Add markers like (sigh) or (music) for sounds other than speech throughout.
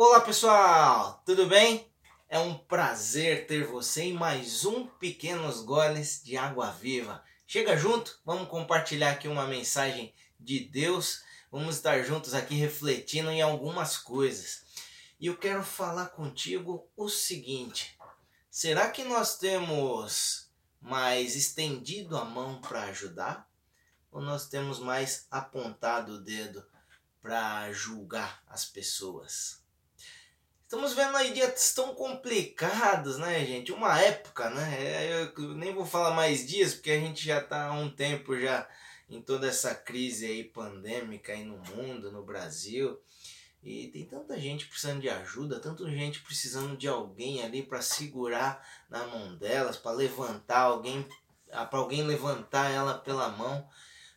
Olá pessoal, tudo bem? É um prazer ter você em mais um Pequenos Goles de Água Viva. Chega junto, vamos compartilhar aqui uma mensagem de Deus. Vamos estar juntos aqui refletindo em algumas coisas. E eu quero falar contigo o seguinte: será que nós temos mais estendido a mão para ajudar? Ou nós temos mais apontado o dedo para julgar as pessoas? Estamos vendo aí dias tão complicados, né, gente? Uma época, né? É, eu nem vou falar mais dias, porque a gente já está há um tempo já em toda essa crise aí pandêmica aí no mundo, no Brasil. E tem tanta gente precisando de ajuda, tanta gente precisando de alguém ali para segurar na mão delas, para levantar alguém, ah, para alguém levantar ela pela mão.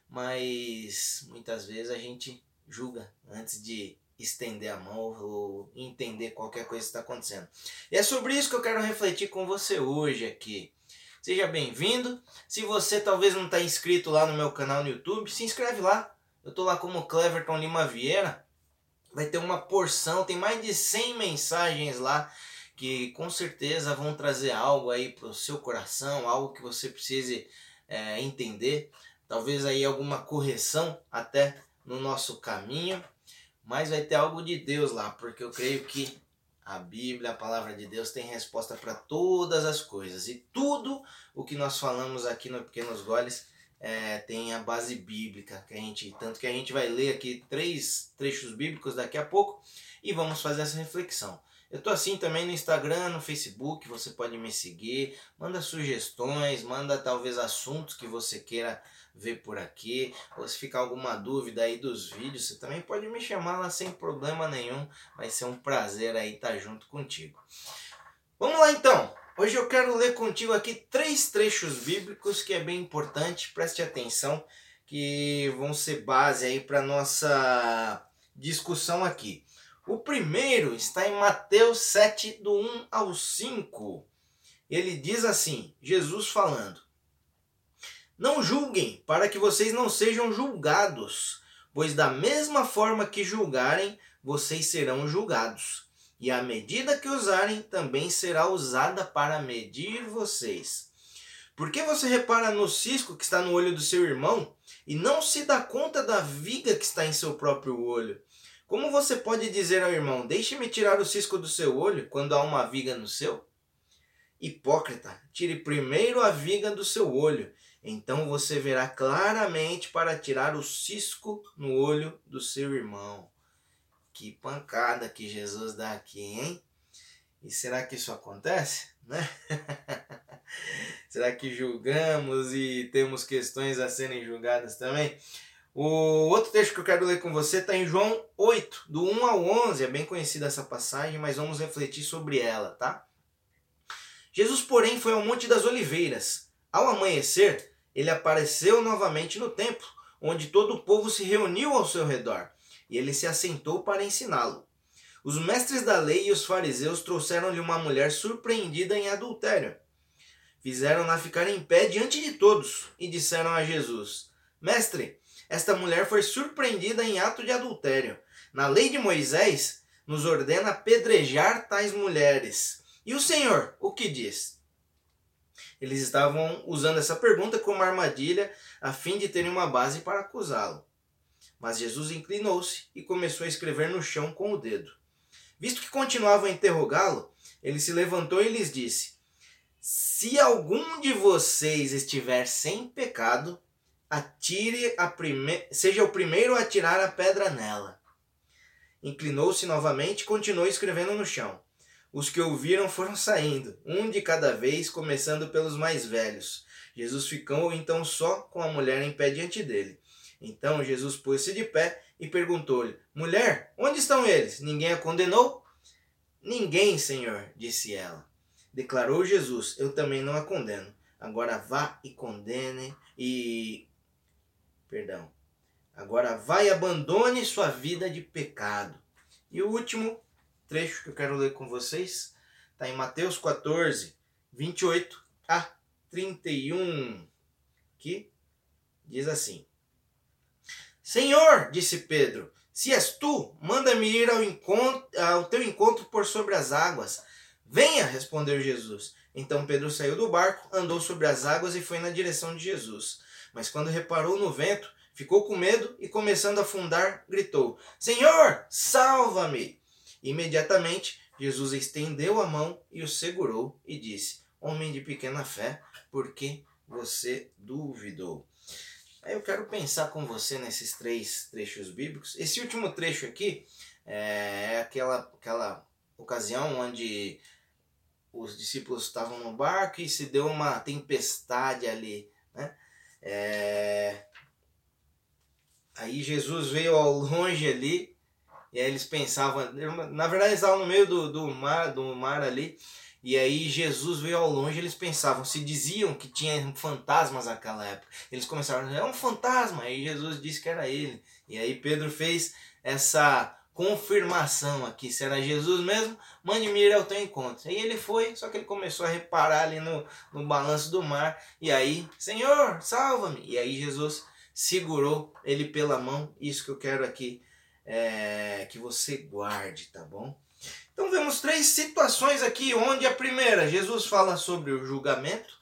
Mas muitas vezes a gente julga antes de estender a mão ou entender qualquer coisa que está acontecendo. E é sobre isso que eu quero refletir com você hoje aqui. Seja bem-vindo. Se você talvez não está inscrito lá no meu canal no YouTube, se inscreve lá. Eu estou lá como Cleverton Lima Vieira. Vai ter uma porção, tem mais de 100 mensagens lá que com certeza vão trazer algo aí para o seu coração, algo que você precise é, entender. Talvez aí alguma correção até no nosso caminho mas vai ter algo de Deus lá, porque eu creio que a Bíblia, a palavra de Deus, tem resposta para todas as coisas. E tudo o que nós falamos aqui no Pequenos Goles é, tem a base bíblica, que a gente, tanto que a gente vai ler aqui três trechos bíblicos daqui a pouco e vamos fazer essa reflexão. Eu tô assim também no Instagram, no Facebook, você pode me seguir, manda sugestões, manda talvez assuntos que você queira ver por aqui, ou se ficar alguma dúvida aí dos vídeos, você também pode me chamar lá sem problema nenhum, vai ser um prazer aí estar junto contigo. Vamos lá então. Hoje eu quero ler contigo aqui três trechos bíblicos que é bem importante, preste atenção, que vão ser base aí para nossa discussão aqui. O primeiro está em Mateus 7, do 1 ao 5. Ele diz assim: Jesus falando: Não julguem, para que vocês não sejam julgados, pois da mesma forma que julgarem, vocês serão julgados. E a medida que usarem também será usada para medir vocês. Por que você repara no cisco que está no olho do seu irmão e não se dá conta da viga que está em seu próprio olho? Como você pode dizer ao irmão: Deixe-me tirar o cisco do seu olho quando há uma viga no seu? Hipócrita, tire primeiro a viga do seu olho, então você verá claramente para tirar o cisco no olho do seu irmão. Que pancada que Jesus dá aqui, hein? E será que isso acontece? Né? (laughs) será que julgamos e temos questões a serem julgadas também? O outro texto que eu quero ler com você está em João 8, do 1 ao 11. É bem conhecida essa passagem, mas vamos refletir sobre ela, tá? Jesus, porém, foi ao Monte das Oliveiras. Ao amanhecer, ele apareceu novamente no templo, onde todo o povo se reuniu ao seu redor, e ele se assentou para ensiná-lo. Os mestres da lei e os fariseus trouxeram-lhe uma mulher surpreendida em adultério. Fizeram-na ficar em pé diante de todos e disseram a Jesus: Mestre, esta mulher foi surpreendida em ato de adultério. Na lei de Moisés, nos ordena apedrejar tais mulheres. E o Senhor, o que diz? Eles estavam usando essa pergunta como armadilha a fim de terem uma base para acusá-lo. Mas Jesus inclinou-se e começou a escrever no chão com o dedo. Visto que continuavam a interrogá-lo, ele se levantou e lhes disse: Se algum de vocês estiver sem pecado, atire a prime... seja o primeiro a tirar a pedra nela. Inclinou-se novamente e continuou escrevendo no chão. Os que ouviram foram saindo, um de cada vez, começando pelos mais velhos. Jesus ficou então só com a mulher em pé diante dele. Então Jesus pôs-se de pé e perguntou-lhe: Mulher, onde estão eles? Ninguém a condenou? Ninguém, Senhor, disse ela. Declarou Jesus: Eu também não a condeno. Agora vá e condene e Perdão. Agora vai e abandone sua vida de pecado. E o último trecho que eu quero ler com vocês está em Mateus 14, 28 a 31, que diz assim: Senhor, disse Pedro, Se és tu, manda-me ir ao, encontro, ao teu encontro por sobre as águas. Venha, respondeu Jesus. Então Pedro saiu do barco, andou sobre as águas e foi na direção de Jesus. Mas quando reparou no vento, ficou com medo e, começando a afundar, gritou: Senhor, salva-me! Imediatamente, Jesus estendeu a mão e o segurou e disse: Homem de pequena fé, por que você duvidou? Aí eu quero pensar com você nesses três trechos bíblicos. Esse último trecho aqui é aquela, aquela ocasião onde os discípulos estavam no barco e se deu uma tempestade ali. Né? É... Aí Jesus veio ao longe ali, e aí eles pensavam, na verdade eles estavam no meio do, do mar, do mar ali, e aí Jesus veio ao longe, eles pensavam, se diziam que tinha fantasmas naquela época. Eles começaram é um fantasma. Aí Jesus disse que era ele. E aí Pedro fez essa confirmação aqui, se era Jesus mesmo, mande-me ir ao teu encontro. E ele foi, só que ele começou a reparar ali no, no balanço do mar. E aí, Senhor, salva-me. E aí Jesus segurou ele pela mão. Isso que eu quero aqui é, que você guarde, tá bom? Então vemos três situações aqui, onde a primeira, Jesus fala sobre o julgamento.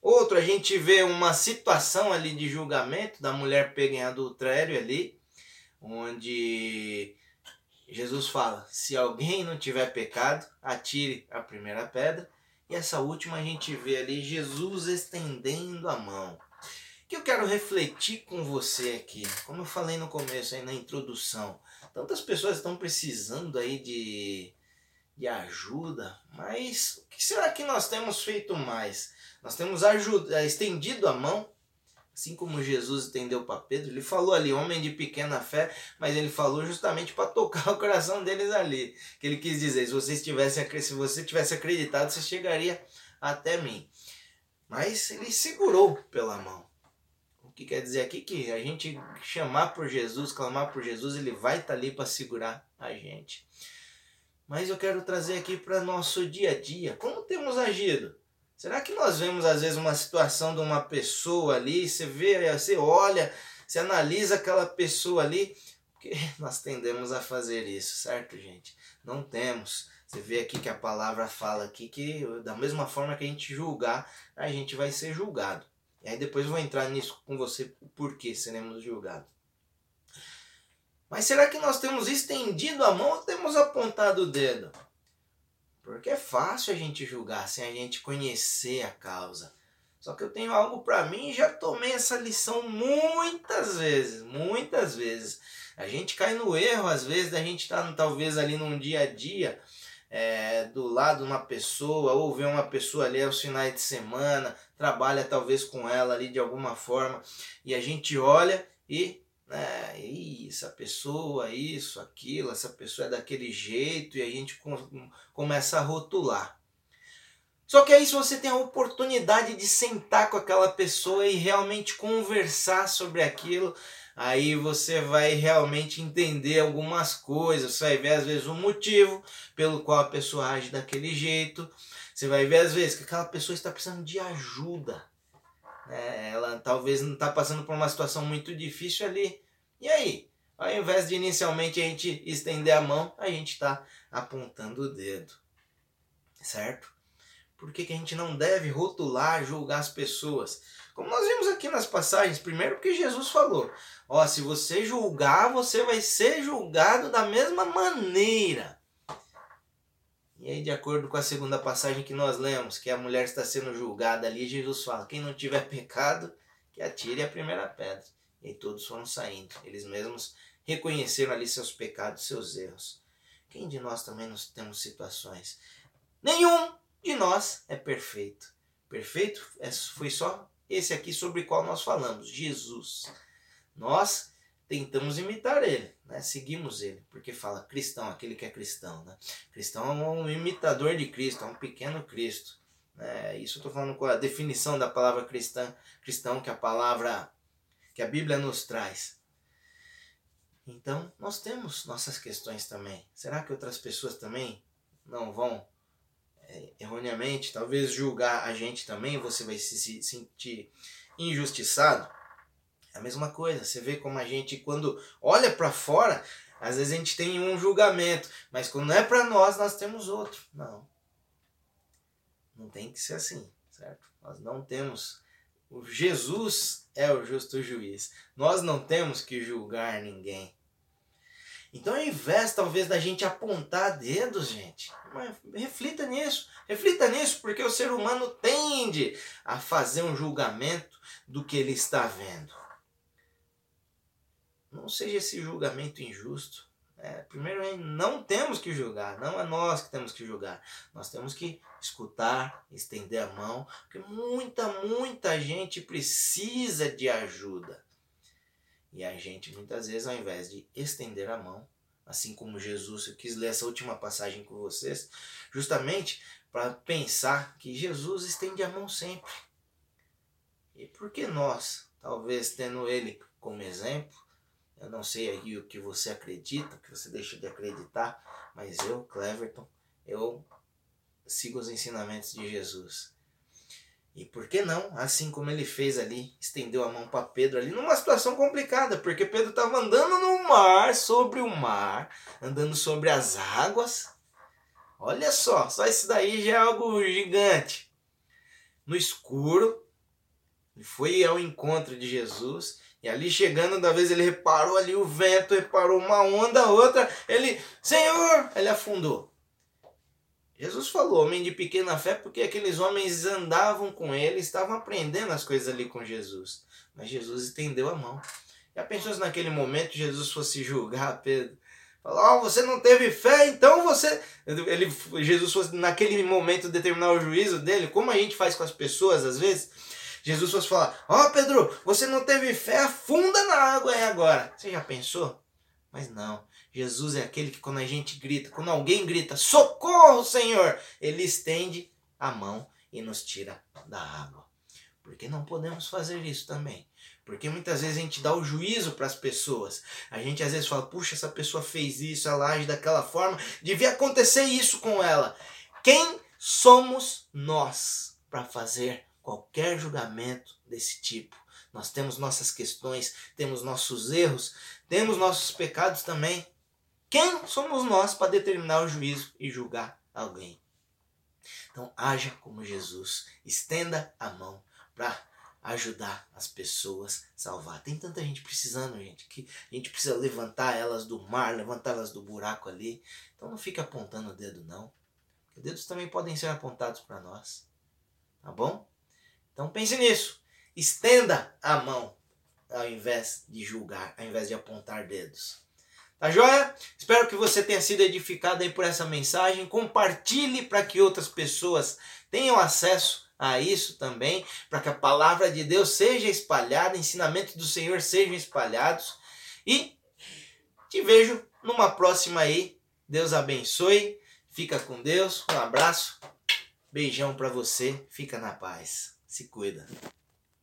Outro, a gente vê uma situação ali de julgamento da mulher pega em adultério ali, onde Jesus fala: se alguém não tiver pecado, atire a primeira pedra. E essa última a gente vê ali Jesus estendendo a mão. Que eu quero refletir com você aqui, como eu falei no começo aí na introdução, tantas pessoas estão precisando aí de de ajuda, mas o que será que nós temos feito mais? Nós temos ajuda, estendido a mão, assim como Jesus estendeu para Pedro. Ele falou ali, homem de pequena fé, mas ele falou justamente para tocar (laughs) o coração deles ali. Que ele quis dizer, se você tivesse, se você tivesse acreditado, você chegaria até mim. Mas ele segurou pela mão. Que quer dizer aqui que a gente chamar por Jesus, clamar por Jesus, ele vai estar tá ali para segurar a gente. Mas eu quero trazer aqui para nosso dia a dia. Como temos agido? Será que nós vemos às vezes uma situação de uma pessoa ali, você vê, você olha, você analisa aquela pessoa ali, porque (laughs) nós tendemos a fazer isso, certo, gente? Não temos. Você vê aqui que a palavra fala aqui que da mesma forma que a gente julgar, a gente vai ser julgado. E aí depois eu vou entrar nisso com você, o porquê seremos julgados. Mas será que nós temos estendido a mão ou temos apontado o dedo? Porque é fácil a gente julgar sem a gente conhecer a causa. Só que eu tenho algo para mim e já tomei essa lição muitas vezes, muitas vezes. A gente cai no erro, às vezes, da gente estar tá, talvez ali num dia a dia, é, do lado uma pessoa, ou ver uma pessoa ali aos finais de semana, trabalha talvez com ela ali de alguma forma, e a gente olha e né? Isso, a pessoa, isso, aquilo, essa pessoa é daquele jeito e a gente começa a rotular. Só que aí se você tem a oportunidade de sentar com aquela pessoa e realmente conversar sobre aquilo, aí você vai realmente entender algumas coisas, você vai ver às vezes o motivo pelo qual a pessoa age daquele jeito, você vai ver às vezes que aquela pessoa está precisando de ajuda. É, ela talvez não está passando por uma situação muito difícil ali. E aí? Ao invés de inicialmente a gente estender a mão, a gente está apontando o dedo. Certo? Por que, que a gente não deve rotular, julgar as pessoas? Como nós vimos aqui nas passagens, primeiro porque Jesus falou: Ó, se você julgar, você vai ser julgado da mesma maneira. E aí, de acordo com a segunda passagem que nós lemos, que a mulher está sendo julgada ali, Jesus fala: quem não tiver pecado, que atire a primeira pedra. E todos foram saindo. Eles mesmos reconheceram ali seus pecados, seus erros. Quem de nós também nos temos situações? Nenhum de nós é perfeito. Perfeito é, foi só esse aqui sobre o qual nós falamos, Jesus. Nós tentamos imitar ele, né? seguimos ele, porque fala cristão, aquele que é cristão. Né? Cristão é um imitador de Cristo, é um pequeno Cristo. Né? Isso eu estou falando com a definição da palavra cristã, cristão, que a palavra, que a Bíblia nos traz. Então, nós temos nossas questões também. Será que outras pessoas também não vão erroneamente, talvez julgar a gente também? Você vai se sentir injustiçado? É a mesma coisa, você vê como a gente, quando olha para fora, Às vezes a gente tem um julgamento, mas quando é para nós, nós temos outro. Não. Não tem que ser assim, certo? Nós não temos. O Jesus é o justo juiz. Nós não temos que julgar ninguém. Então, ao invés, talvez, da gente apontar dedos, gente, reflita nisso. Reflita nisso, porque o ser humano tende a fazer um julgamento do que ele está vendo. Não seja esse julgamento injusto. É, primeiro, não temos que julgar, não é nós que temos que julgar. Nós temos que escutar, estender a mão, porque muita, muita gente precisa de ajuda. E a gente, muitas vezes, ao invés de estender a mão, assim como Jesus, eu quis ler essa última passagem com vocês, justamente para pensar que Jesus estende a mão sempre. E por que nós, talvez tendo ele como exemplo, eu não sei aí o que você acredita, o que você deixa de acreditar, mas eu, Cleverton, eu sigo os ensinamentos de Jesus. E por que não, assim como ele fez ali, estendeu a mão para Pedro ali numa situação complicada, porque Pedro estava andando no mar, sobre o mar, andando sobre as águas. Olha só, só isso daí já é algo gigante. No escuro, ele foi ao encontro de Jesus e ali chegando, da vez ele reparou ali o vento, reparou uma onda, outra, ele, Senhor, ele afundou. Jesus falou, homem de pequena fé, porque aqueles homens andavam com ele, estavam aprendendo as coisas ali com Jesus. Mas Jesus estendeu a mão. Já pensou se naquele momento Jesus fosse julgar Pedro? Falar, oh, você não teve fé, então você. Ele, Jesus fosse naquele momento determinar o juízo dele, como a gente faz com as pessoas às vezes Jesus fosse falar: Ó oh, Pedro, você não teve fé, afunda na água aí agora. Você já pensou? Mas não. Jesus é aquele que quando a gente grita, quando alguém grita, socorro, Senhor, ele estende a mão e nos tira da água. Porque não podemos fazer isso também. Porque muitas vezes a gente dá o juízo para as pessoas. A gente às vezes fala, puxa, essa pessoa fez isso, ela age daquela forma, devia acontecer isso com ela. Quem somos nós para fazer qualquer julgamento desse tipo. Nós temos nossas questões, temos nossos erros, temos nossos pecados também. Quem somos nós para determinar o juízo e julgar alguém? Então, haja como Jesus, estenda a mão para ajudar as pessoas a salvar. Tem tanta gente precisando, gente, que a gente precisa levantar elas do mar, levantar elas do buraco ali. Então não fique apontando o dedo não. Porque dedos também podem ser apontados para nós. Tá bom? Então pense nisso. Estenda a mão ao invés de julgar, ao invés de apontar dedos. Tá joia? Espero que você tenha sido edificado aí por essa mensagem. Compartilhe para que outras pessoas tenham acesso a isso também, para que a palavra de Deus seja espalhada, ensinamentos do Senhor sejam espalhados. E te vejo numa próxima aí. Deus abençoe. Fica com Deus. Um abraço. Beijão para você. Fica na paz. Se cuida.